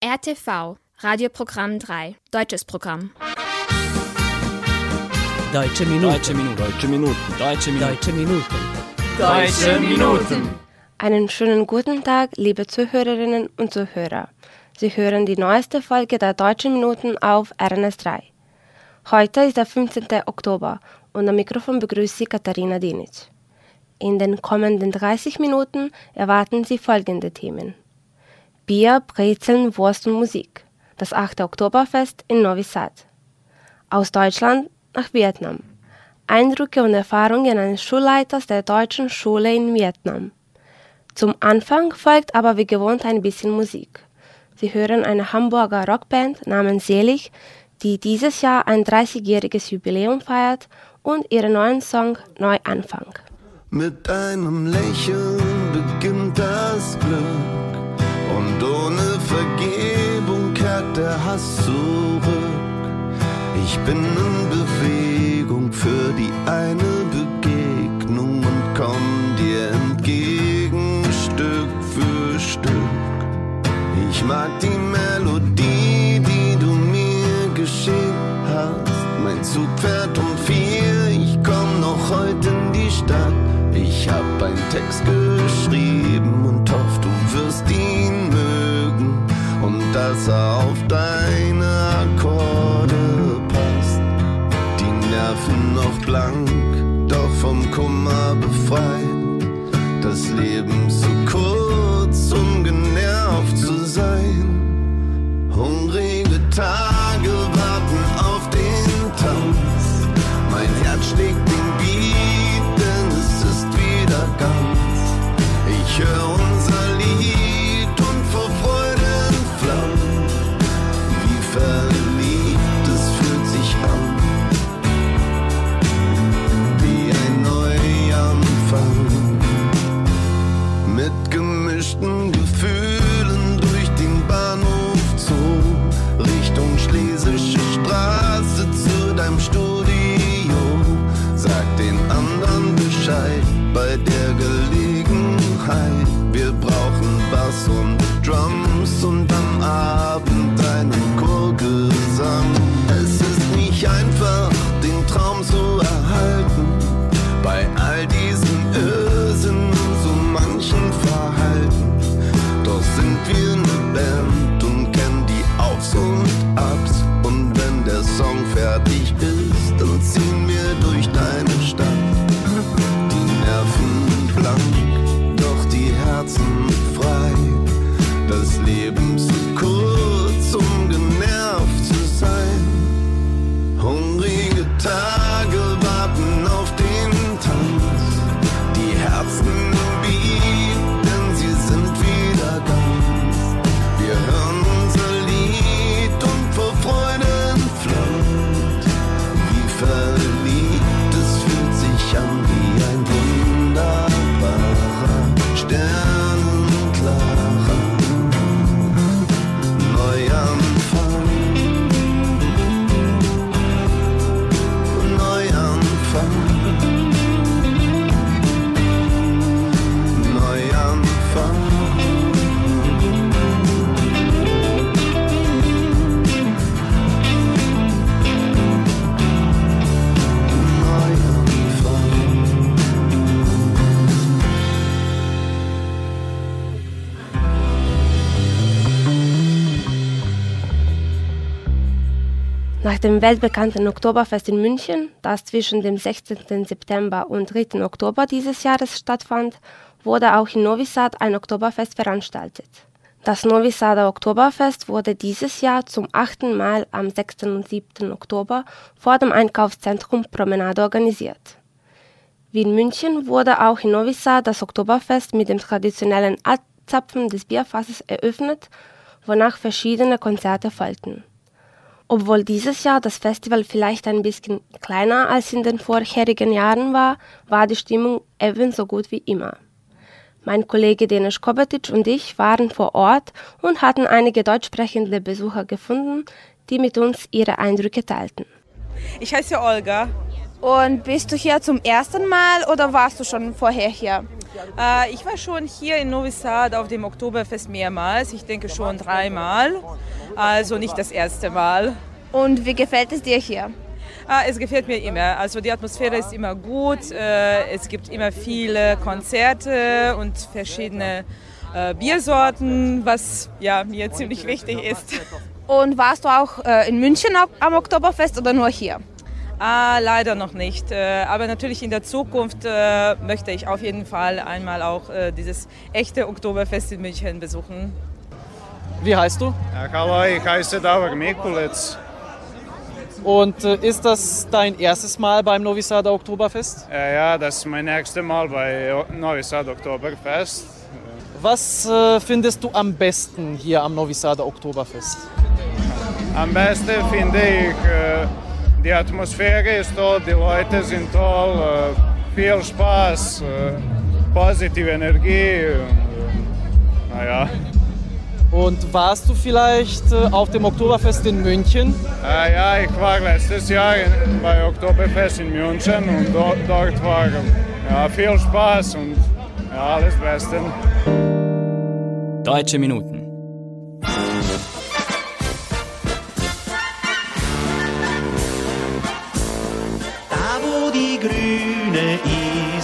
RTV, Radioprogramm 3, deutsches Programm. Deutsche Minuten. Deutsche Minuten. Deutsche Minuten. Deutsche Minuten. Deutsche Minuten. Deutsche Minuten. Einen schönen guten Tag, liebe Zuhörerinnen und Zuhörer. Sie hören die neueste Folge der Deutschen Minuten auf RNS3. Heute ist der 15. Oktober und am Mikrofon begrüßt Sie Katharina Dinic. In den kommenden 30 Minuten erwarten Sie folgende Themen. Bier, Brezeln, Wurst und Musik. Das 8. Oktoberfest in Novi Sad. Aus Deutschland nach Vietnam. Eindrücke und Erfahrungen eines Schulleiters der deutschen Schule in Vietnam. Zum Anfang folgt aber wie gewohnt ein bisschen Musik. Sie hören eine Hamburger Rockband namens Selig, die dieses Jahr ein 30-jähriges Jubiläum feiert und ihren neuen Song Neuanfang. Mit einem Lächeln Hass zurück. Ich bin in Bewegung für die eine Begegnung und komm dir entgegen Stück für Stück. Ich mag die Melodie, die du mir geschickt hast. Mein Zug fährt um vier, ich komm noch heute in die Stadt. Ich hab einen Text geschrieben und hoffe, du wirst ihn mögen und dass er auf deine blanc. Nach dem weltbekannten Oktoberfest in München, das zwischen dem 16. September und 3. Oktober dieses Jahres stattfand, wurde auch in Novi Sad ein Oktoberfest veranstaltet. Das Novi Sader Oktoberfest wurde dieses Jahr zum achten Mal am 6. und 7. Oktober vor dem Einkaufszentrum Promenade organisiert. Wie in München wurde auch in Novi Sad das Oktoberfest mit dem traditionellen Abzapfen des Bierfasses eröffnet, wonach verschiedene Konzerte folgten. Obwohl dieses Jahr das Festival vielleicht ein bisschen kleiner als in den vorherigen Jahren war, war die Stimmung ebenso gut wie immer. Mein Kollege Denis Kobetic und ich waren vor Ort und hatten einige deutschsprechende Besucher gefunden, die mit uns ihre Eindrücke teilten. Ich heiße Olga. Und bist du hier zum ersten Mal oder warst du schon vorher hier? Äh, ich war schon hier in Novi Sad auf dem Oktoberfest mehrmals. Ich denke schon dreimal. Also nicht das erste Mal. Und wie gefällt es dir hier? Äh, es gefällt mir immer. Also die Atmosphäre ist immer gut. Äh, es gibt immer viele Konzerte und verschiedene äh, Biersorten, was ja mir ziemlich wichtig ist. Und warst du auch in München am Oktoberfest oder nur hier? Ah, leider noch nicht. Äh, aber natürlich in der Zukunft äh, möchte ich auf jeden Fall einmal auch äh, dieses echte Oktoberfest in München besuchen. Wie heißt du? Hallo, ich heiße Davor Mikulec. Und ist das dein erstes Mal beim Novi Sad Oktoberfest? Äh, ja, das ist mein erstes Mal bei Novi Sad Oktoberfest. Was findest du am besten hier am Novi Sad Oktoberfest? Am besten finde ich, äh, die Atmosphäre ist toll, die Leute sind toll, äh, viel Spaß, äh, positive Energie. Und, naja. Und warst du vielleicht äh, auf dem Oktoberfest in München? Äh, ja, ich war letztes Jahr bei Oktoberfest in München und dort, dort war ja, viel Spaß und ja, alles Beste. Deutsche Minuten.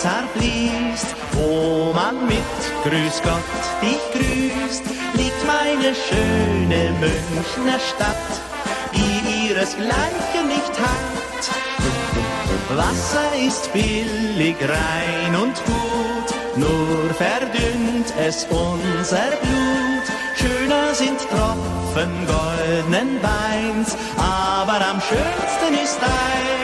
Isar fließt, wo man mit Grüß Gott dich grüßt, liegt meine schöne Münchner Stadt, die ihresgleichen nicht hat. Wasser ist billig, rein und gut, nur verdünnt es unser Blut. Schöner sind Tropfen goldenen Weins, aber am schönsten ist eins.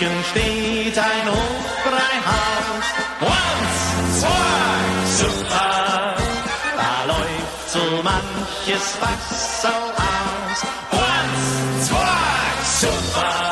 In München steht ein Hofbräuhaus. Once, zwei, super. Da läuft so manches Wasser aus. Once, zwei, super.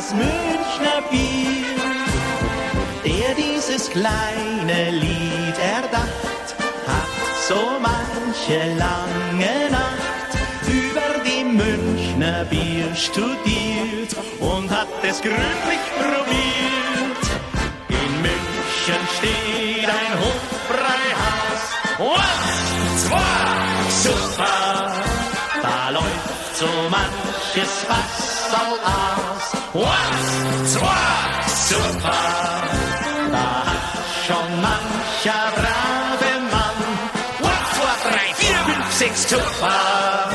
Das Münchner Bier. Der dieses kleine Lied erdacht, hat so manche lange Nacht über die Münchner Bier studiert und hat es gründlich probiert. In München steht ein Hofbräuhaus. Eins, zwei, super. Da läuft so manches Wasser aus. Eins, zwei, super. Da hat schon mancher brave Mann. Eins, zwei, drei, vier, fünf, sechs, super.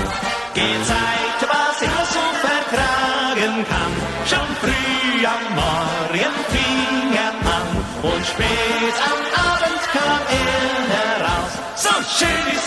Gezeigt, was er so vertragen kann. Schon früh am Morgen fing er an und spät am Abend kam er heraus. So schön ist's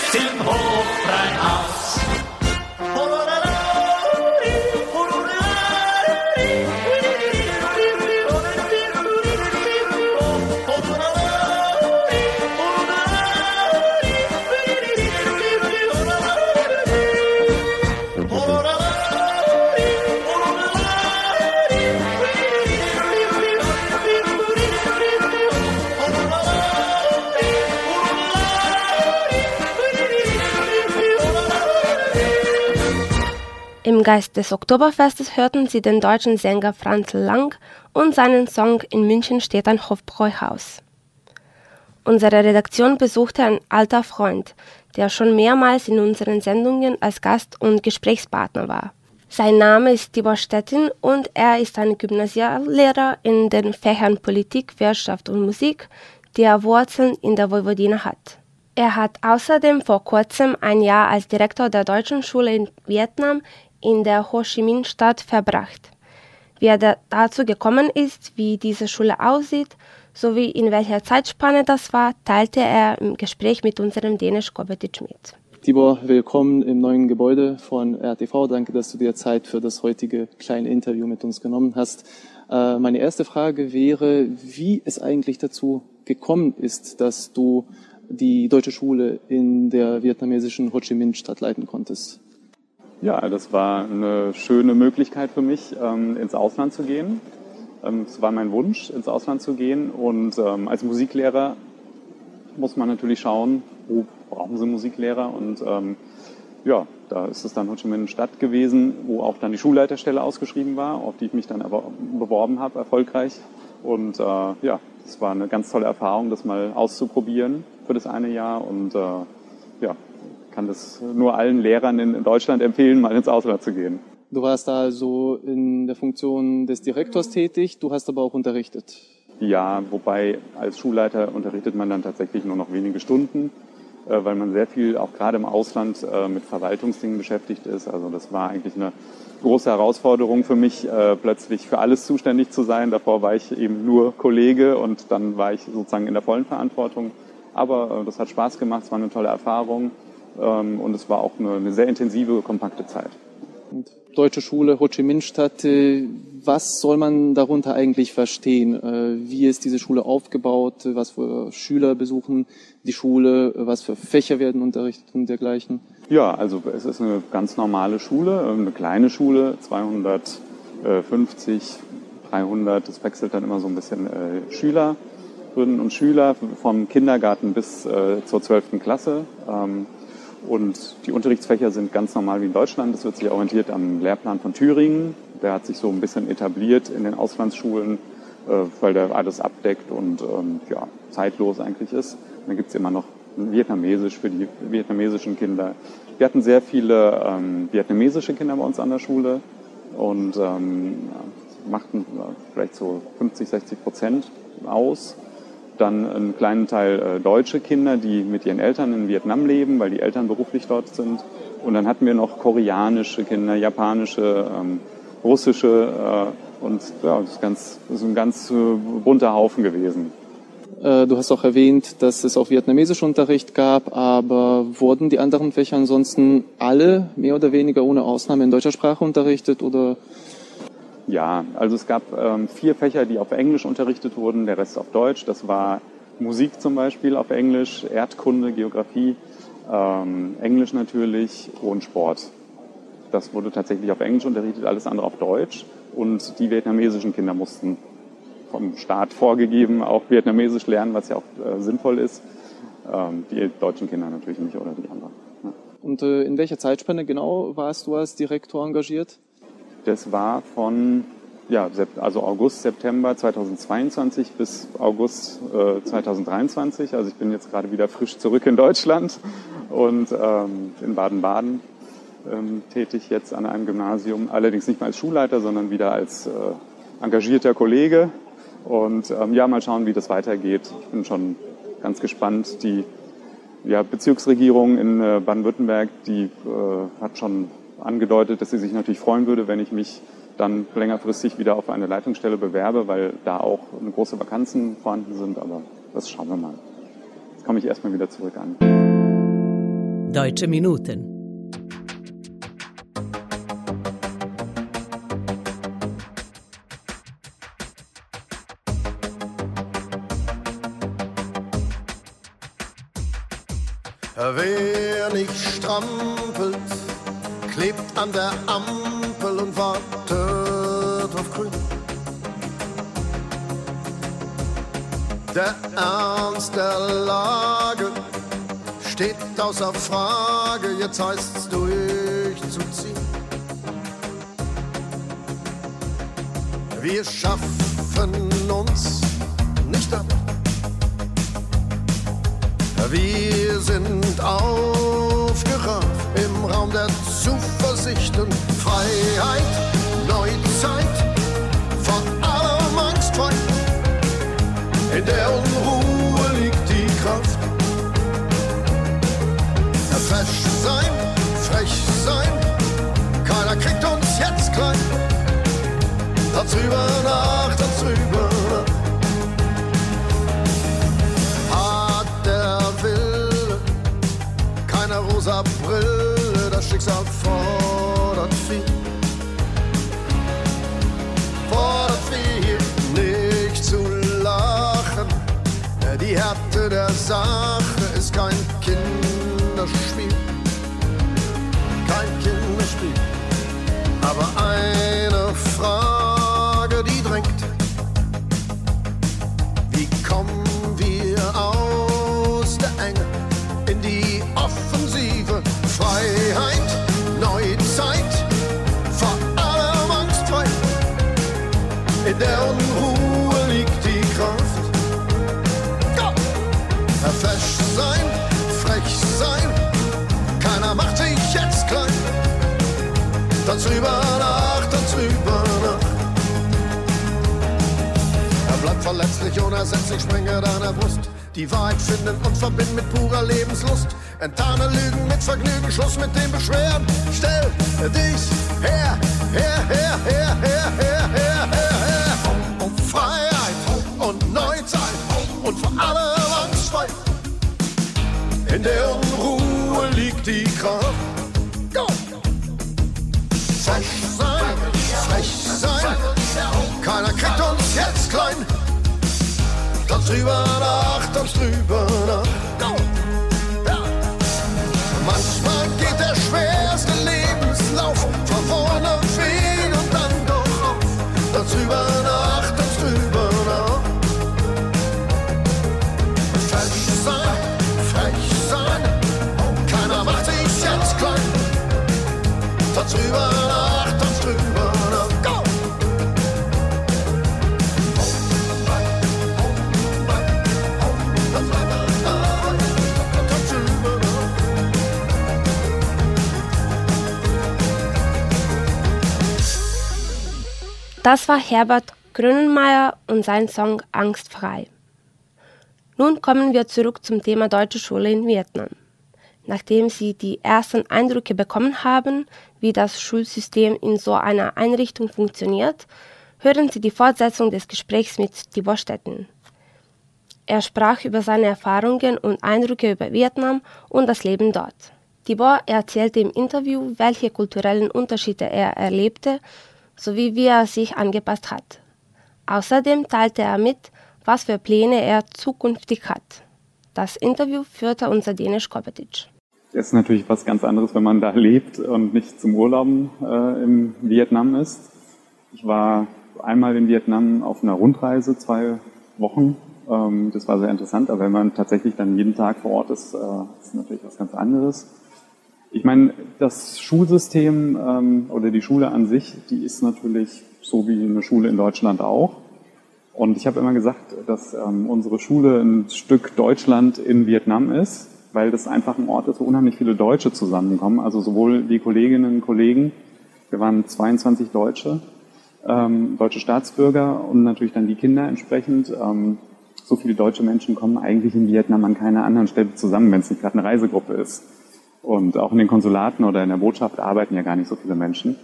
Im Geist des Oktoberfestes hörten Sie den deutschen Sänger Franz Lang und seinen Song In München steht ein Hofbräuhaus. Unsere Redaktion besuchte ein alter Freund, der schon mehrmals in unseren Sendungen als Gast und Gesprächspartner war. Sein Name ist Tibor Stettin und er ist ein Gymnasiallehrer in den Fächern Politik, Wirtschaft und Musik, die er Wurzeln in der Vojvodina hat. Er hat außerdem vor kurzem ein Jahr als Direktor der deutschen Schule in Vietnam in der Ho Chi Minh-Stadt verbracht. Wie er dazu gekommen ist, wie diese Schule aussieht, sowie in welcher Zeitspanne das war, teilte er im Gespräch mit unserem Dänisch Kobetic mit. Tibor, willkommen im neuen Gebäude von RTV. Danke, dass du dir Zeit für das heutige kleine Interview mit uns genommen hast. Äh, meine erste Frage wäre, wie es eigentlich dazu gekommen ist, dass du die deutsche Schule in der vietnamesischen Ho Chi Minh Stadt leiten konntest. Ja, das war eine schöne Möglichkeit für mich, ähm, ins Ausland zu gehen. Ähm, es war mein Wunsch, ins Ausland zu gehen. Und ähm, als Musiklehrer muss man natürlich schauen, wo brauchen sie Musiklehrer und ja, da ist es dann Ho Chi Minh Stadt gewesen, wo auch dann die Schulleiterstelle ausgeschrieben war, auf die ich mich dann aber beworben habe, erfolgreich. Und äh, ja, es war eine ganz tolle Erfahrung, das mal auszuprobieren für das eine Jahr und äh, ja, kann das nur allen Lehrern in Deutschland empfehlen, mal ins Ausland zu gehen. Du warst da also in der Funktion des Direktors tätig, du hast aber auch unterrichtet. Ja, wobei als Schulleiter unterrichtet man dann tatsächlich nur noch wenige Stunden, äh, weil man sehr viel auch gerade im Ausland äh, mit Verwaltungsdingen beschäftigt ist. Also das war eigentlich eine große Herausforderung für mich, äh, plötzlich für alles zuständig zu sein. Davor war ich eben nur Kollege und dann war ich sozusagen in der vollen Verantwortung. Aber das hat Spaß gemacht, es war eine tolle Erfahrung und es war auch eine, sehr intensive, kompakte Zeit. Und deutsche Schule, Ho Chi Minh Stadt, was soll man darunter eigentlich verstehen? Äh, wie ist diese Schule aufgebaut? Was für Schüler besuchen die Schule? Was für Fächer werden unterrichtet und dergleichen? Ja, also es ist eine ganz normale Schule, eine kleine Schule, 250, 300, das wechselt dann immer so ein bisschen äh, Schülerinnen und Schüler vom Kindergarten bis äh, zur 12. Klasse. Und die Unterrichtsfächer sind ganz normal wie in Deutschland. Das wird sich orientiert am Lehrplan von Thüringen. Der hat sich so ein bisschen etabliert in den Auslandsschulen, äh, weil der alles abdeckt und ähm, ja, zeitlos eigentlich ist. dann gibt's immer noch Vietnamesisch für die vietnamesischen Kinder. Wir hatten sehr viele ähm, vietnamesische Kinder bei uns an der Schule und ähm, machten vielleicht so 50, 60 Prozent aus dann einen kleinen Teil äh, deutsche Kinder, die mit ihren Eltern in Vietnam leben, weil die Eltern beruflich dort sind. Und dann hatten wir noch koreanische Kinder, japanische, ähm, russische äh, und ja, das ist, ganz, das ist ein ganz äh, bunter Haufen gewesen. Äh, du hast auch erwähnt, dass es auch vietnamesischen Unterricht gab, aber wurden die anderen Fächer ansonsten alle mehr oder weniger ohne Ausnahme in deutscher Sprache unterrichtet oder ja, also es gab ähm, vier Fächer, die auf Englisch unterrichtet wurden, der Rest auf Deutsch. Das war Musik zum Beispiel auf Englisch, Erdkunde, Geografie, ähm, Englisch natürlich und Sport. Das wurde tatsächlich auf Englisch unterrichtet, alles andere auf Deutsch. Und die vietnamesischen Kinder mussten vom Staat vorgegeben auch Vietnamesisch lernen, was ja auch äh, sinnvoll ist. Ähm, die deutschen Kinder natürlich nicht oder die anderen. Ja. Und äh, in welcher Zeitspanne genau warst du als Direktor engagiert? Das war von ja, also August, September 2022 bis August äh, 2023. Also ich bin jetzt gerade wieder frisch zurück in Deutschland und ähm, in Baden-Baden ähm, tätig jetzt an einem Gymnasium. Allerdings nicht mehr als Schulleiter, sondern wieder als äh, engagierter Kollege. Und ähm, ja, mal schauen, wie das weitergeht. Ich bin schon ganz gespannt. Die ja, Bezirksregierung in äh, Baden-Württemberg, die äh, hat schon angedeutet, dass sie sich natürlich freuen würde, wenn ich mich dann längerfristig wieder auf eine Leitungsstelle bewerbe, weil da auch eine große Vakanzen vorhanden sind. Aber das schauen wir mal. Jetzt komme ich erstmal wieder zurück an. Deutsche Minuten. Wer nicht strampelt, klebt an der Ampel und wartet auf Grün. Der Ernst der Lage steht außer Frage, jetzt heißt's durchzuziehen. Wir schaffen uns nicht ab. Wir sind aufgerafft im Raum der Zukunft. Zuversicht und Freiheit, Neuzeit, vor allem Angst frei. In der Unruhe liegt die Kraft. Fesch sein, frech sein, keiner kriegt uns jetzt klein. Darüber nach, fordert viel. Fordert viel, nicht zu lachen. Die Härte der Sache ist kein Kinderspiel. Tanz rüber nach, tanz rüber nach. Er bleibt verletzlich, unersetzlich, sprenge deiner Brust. Die Wahrheit finden und verbinden mit purer Lebenslust. Enttarne Lügen mit Vergnügen, Schluss mit dem Beschweren. Stell dich her, her, her, her, her, her, her, her, her. Um Freiheit und Neuzeit und vor allem angstfrei. In der Unruhe liegt die Kraft. Keiner kriegt uns jetzt klein. Tanz drüber nach, tanz drüber Das war Herbert Grönenmeier und sein Song Angstfrei. Nun kommen wir zurück zum Thema deutsche Schule in Vietnam. Nachdem Sie die ersten Eindrücke bekommen haben, wie das Schulsystem in so einer Einrichtung funktioniert, hören Sie die Fortsetzung des Gesprächs mit Tibor Stetten. Er sprach über seine Erfahrungen und Eindrücke über Vietnam und das Leben dort. Tibor erzählte im Interview, welche kulturellen Unterschiede er erlebte sowie wie er sich angepasst hat. Außerdem teilte er mit, was für Pläne er zukünftig hat. Das Interview führte unser Dänisch Kopetic. Es ist natürlich was ganz anderes, wenn man da lebt und nicht zum Urlauben äh, in Vietnam ist. Ich war einmal in Vietnam auf einer Rundreise, zwei Wochen. Ähm, das war sehr interessant, aber wenn man tatsächlich dann jeden Tag vor Ort ist, äh, ist natürlich was ganz anderes. Ich meine, das Schulsystem ähm, oder die Schule an sich, die ist natürlich so wie eine Schule in Deutschland auch. Und ich habe immer gesagt, dass ähm, unsere Schule ein Stück Deutschland in Vietnam ist, weil das einfach ein Ort ist, wo unheimlich viele Deutsche zusammenkommen. Also sowohl die Kolleginnen und Kollegen, wir waren 22 Deutsche, ähm, deutsche Staatsbürger und natürlich dann die Kinder entsprechend. Ähm, so viele deutsche Menschen kommen eigentlich in Vietnam an keiner anderen Stelle zusammen, wenn es nicht gerade eine Reisegruppe ist. Und auch in den Konsulaten oder in der Botschaft arbeiten ja gar nicht so viele Menschen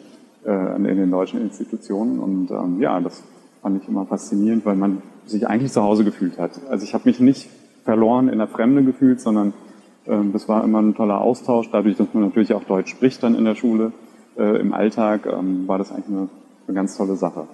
äh, in den deutschen Institutionen. Und ähm, ja, das fand ich immer faszinierend, weil man sich eigentlich zu Hause gefühlt hat. Also ich habe mich nicht verloren in der Fremde gefühlt, sondern ähm, das war immer ein toller Austausch. Dadurch, dass man natürlich auch Deutsch spricht dann in der Schule, äh, im Alltag, ähm, war das eigentlich eine, eine ganz tolle Sache.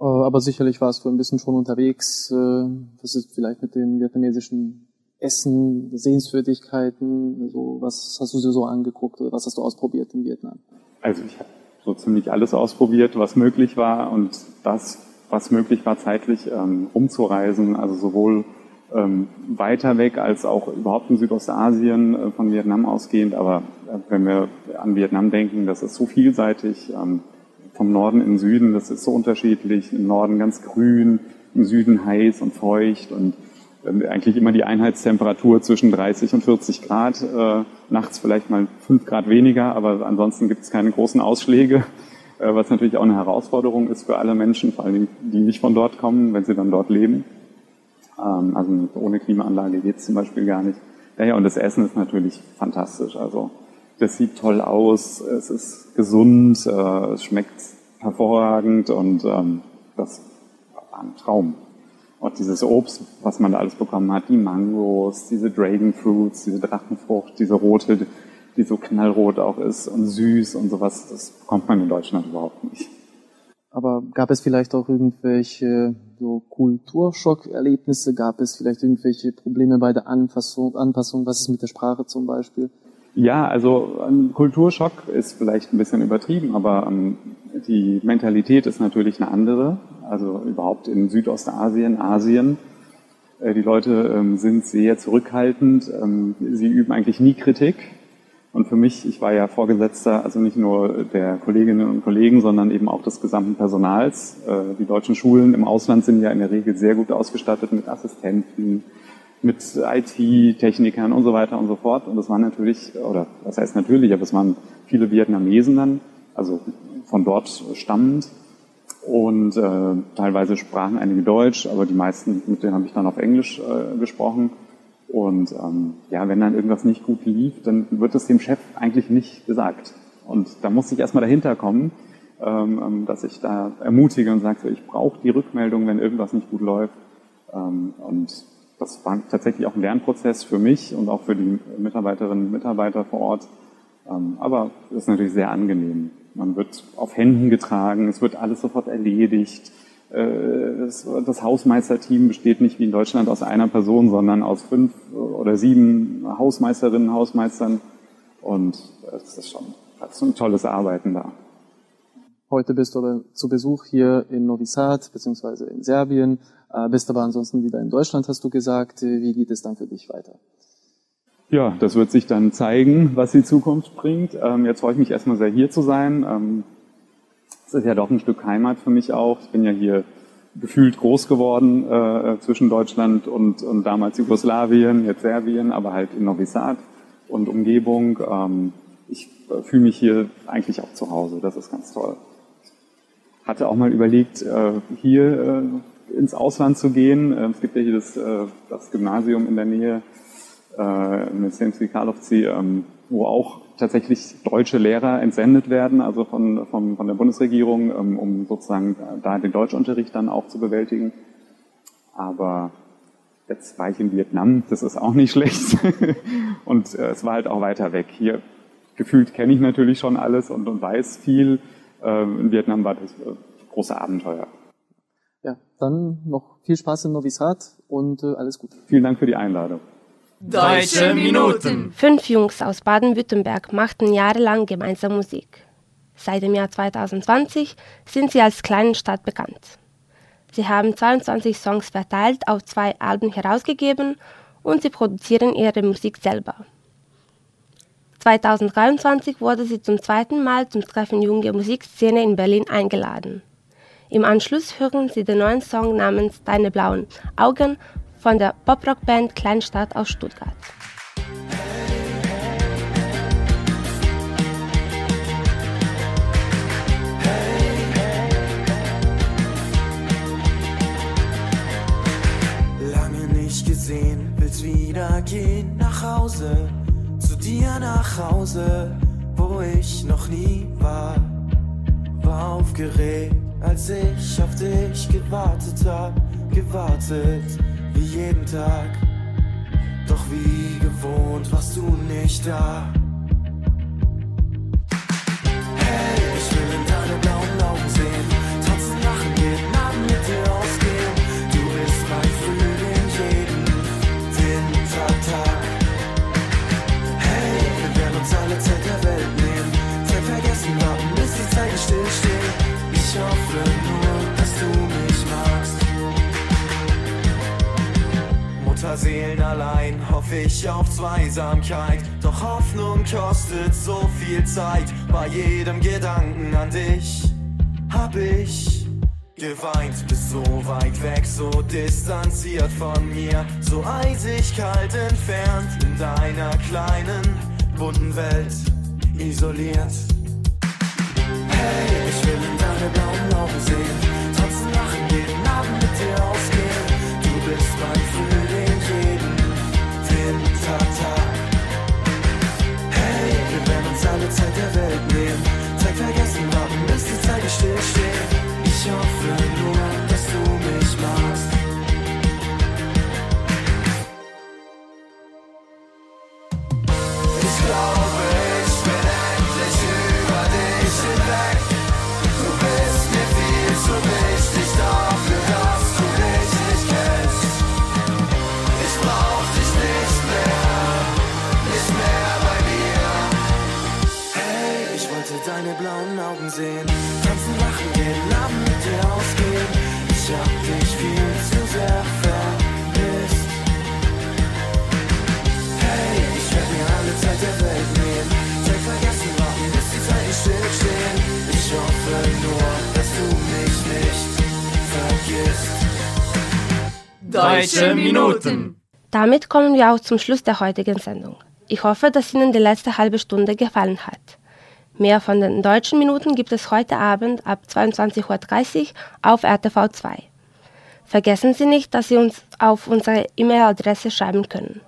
Äh, Aber sicherlich warst du ein bisschen schon unterwegs. äh, Was ist vielleicht mit den vietnamesischen Essen, Sehenswürdigkeiten? So, was hast du dir so angeguckt oder was hast du ausprobiert in Vietnam? Also ich habe so ziemlich alles ausprobiert, was möglich war und das, was möglich war zeitlich, ähm, umzureisen, also sowohl ähm, weiter weg als auch überhaupt in Südostasien äh, von Vietnam ausgehend. Aber äh, wenn wir an Vietnam denken, das ist so vielseitig. Ähm, vom Norden in den Süden, das ist so unterschiedlich. Im Norden ganz grün, im Süden heiß und feucht und eigentlich immer die Einheitstemperatur zwischen 30 und 40 Grad, äh, nachts vielleicht mal 5 Grad weniger, aber ansonsten gibt es keine großen Ausschläge, äh, was natürlich auch eine Herausforderung ist für alle Menschen, vor allem die nicht von dort kommen, wenn sie dann dort leben. Ähm, also ohne Klimaanlage geht es zum Beispiel gar nicht. Ja, ja, und das Essen ist natürlich fantastisch. Also das sieht toll aus, es ist gesund, äh, es schmeckt hervorragend und ähm, das war ein Traum. Und dieses Obst, was man da alles bekommen hat, die Mangos, diese Dragon Fruits, diese Drachenfrucht, diese rote, die so knallrot auch ist und süß und sowas, das bekommt man in Deutschland überhaupt nicht. Aber gab es vielleicht auch irgendwelche so Kulturschock-Erlebnisse? Gab es vielleicht irgendwelche Probleme bei der Anpassung, Anpassung? Was ist mit der Sprache zum Beispiel? Ja, also ein Kulturschock ist vielleicht ein bisschen übertrieben, aber ähm, die Mentalität ist natürlich eine andere. Also überhaupt in Südostasien, Asien. Äh, die Leute ähm, sind sehr zurückhaltend. Ähm, sie üben eigentlich nie Kritik. Und für mich, ich war ja Vorgesetzter, also nicht nur der Kolleginnen und Kollegen, sondern eben auch des gesamten Personals. Äh, die deutschen Schulen im Ausland sind ja in der Regel sehr gut ausgestattet mit Assistenten, mit IT-Technikern und so weiter und so fort. Und das waren natürlich, oder das heißt natürlich, aber es waren viele Vietnamesen dann, also von dort stammend. Und äh, teilweise sprachen einige Deutsch, aber die meisten, mit denen habe ich dann auf Englisch äh, gesprochen. Und ähm, ja, wenn dann irgendwas nicht gut lief, dann wird es dem Chef eigentlich nicht gesagt. Und da muss ich erstmal dahinter kommen, ähm, ähm dass ich da ermutige und sage, so, ich brauche die Rückmeldung, wenn irgendwas nicht gut läuft. Ähm, und das war tatsächlich auch ein Lernprozess für mich und auch für die Mitarbeiterinnen und Mitarbeiter vor Ort. Ähm, aber ist natürlich sehr angenehm. Man wird auf Händen getragen, es wird alles sofort erledigt. Äh, das Hausmeisterteam besteht nicht wie in Deutschland aus einer Person, sondern aus fünf oder sieben Hausmeisterinnen, Hausmeistern. Und es ist schon ein tolles Arbeiten da. Heute bist du zu Besuch hier in Novi Sad beziehungsweise in Serbien. Äh, bist aber ansonsten wieder in Deutschland, hast du gesagt. Wie geht es dann für dich weiter? Ja, das wird sich dann zeigen, was die Zukunft bringt. Ähm, jetzt freue ich mich erstmal sehr hier zu sein. Ähm, es ist ja doch ein Stück Heimat für mich auch. Ich bin ja hier gefühlt groß geworden äh, zwischen Deutschland und, und damals Jugoslawien, jetzt Serbien, aber halt in Novi Sad und Umgebung. Ähm, ich äh, fühle mich hier eigentlich auch zu Hause. Das ist ganz toll. Hatte auch mal überlegt, äh, hier äh, ins Ausland zu gehen. Ähm, es gibt ja hier das, äh, das Gymnasium in der Nähe äh, mit Semski Karlovci, ähm, wo auch tatsächlich deutsche Lehrer entsendet werden, also von, von, von der Bundesregierung, ähm, um sozusagen da den Deutschunterricht dann auch zu bewältigen. Aber jetzt war ich in Vietnam, das ist auch nicht schlecht. und äh, es war halt auch weiter weg. Hier gefühlt kenne ich natürlich schon alles und, und weiß viel. Ähm, in Vietnam war das äh, große Abenteuer. Ja, dann noch viel Spaß in Novi Sad und äh, alles Gute. Vielen Dank für die Einladung. Deutsche Minuten. Fünf Jungs aus Baden-Württemberg machten jahrelang gemeinsam Musik. Seit dem Jahr 2020 sind sie als kleine Stadt bekannt. Sie haben 22 Songs verteilt auf zwei Alben herausgegeben und sie produzieren ihre Musik selber. 2023 wurde sie zum zweiten Mal zum Treffen Junge Musikszene in Berlin eingeladen. Im Anschluss hören Sie den neuen Song namens Deine blauen Augen von der Poprock-Band Kleinstadt aus Stuttgart. Lange nicht gesehen, willst wieder gehen nach Hause, zu dir nach Hause, wo ich noch nie war. War aufgeregt als ich auf dich gewartet hab, gewartet jeden Tag. Doch wie gewohnt warst du nicht da. Ich auf Zweisamkeit. Doch Hoffnung kostet so viel Zeit bei jedem Gedanken an dich. ich geweint, bist so weit weg, so distanziert von mir, so eisig kalt entfernt in deiner kleinen, bunten Welt isoliert. Hey, ich will in deine blauen Augen sehen, Zeit der Welt Augen sehen, tanzen, lachen, jeden Abend mit dir ausgehen. Ich hab dich viel zu sehr vermisst. Hey, ich werd mir alle Zeit der Welt nehmen. Zeit vergessen, warten, bis die Zeit nicht stillstehen. Ich hoffe nur, dass du mich nicht vergisst. Deutsche Minuten. Damit kommen wir auch zum Schluss der heutigen Sendung. Ich hoffe, dass Ihnen die letzte halbe Stunde gefallen hat. Mehr von den deutschen Minuten gibt es heute Abend ab 22.30 Uhr auf RTV 2. Vergessen Sie nicht, dass Sie uns auf unsere E-Mail-Adresse schreiben können.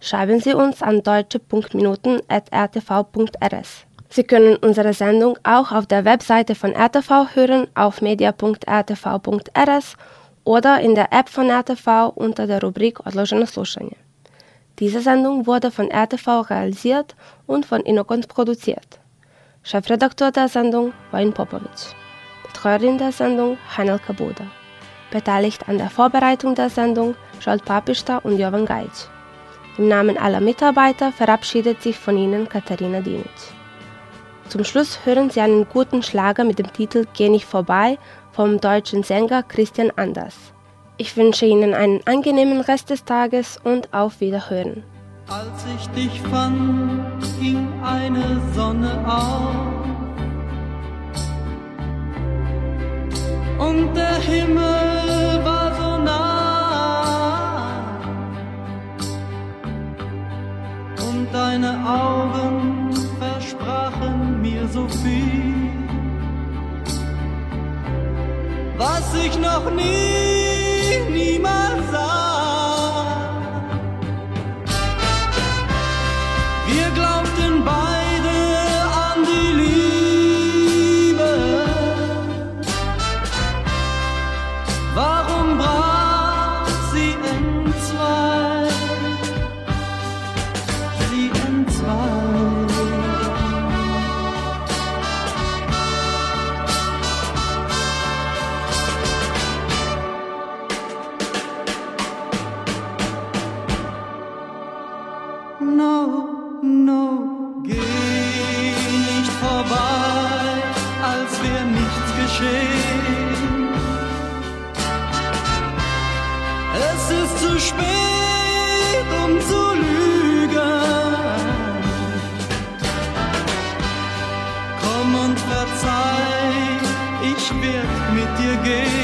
Schreiben Sie uns an deutsche.minuten.rtv.rs. Sie können unsere Sendung auch auf der Webseite von RTV hören auf media.rtv.rs oder in der App von RTV unter der Rubrik Odloženo slušanje. Diese Sendung wurde von RTV realisiert und von Inokons produziert. Chefredakteur der Sendung Wayne Popovic. Betreuerin der Sendung Heinel Kabuda. Beteiligt an der Vorbereitung der Sendung Scholt Papista und Jovan Gajic. Im Namen aller Mitarbeiter verabschiedet sich von Ihnen Katharina Dinic. Zum Schluss hören Sie einen guten Schlager mit dem Titel Geh nicht vorbei vom deutschen Sänger Christian Anders. Ich wünsche Ihnen einen angenehmen Rest des Tages und auf Wiederhören. Als ich dich fand, ging eine Sonne auf. Und der Himmel war so nah. Und deine Augen versprachen mir so viel, was ich noch nie, No, no, geh nicht vorbei, als wär nichts geschehen. Es ist zu spät, um zu lügen. Komm und verzeih, ich werd mit dir gehen.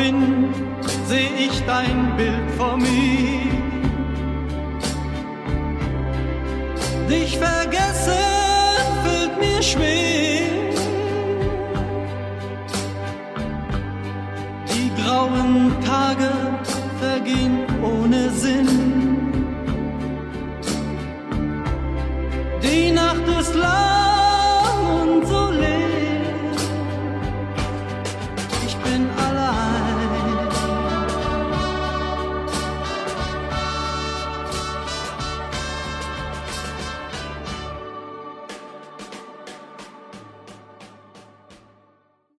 Bin, seh ich dein Bild vor mir.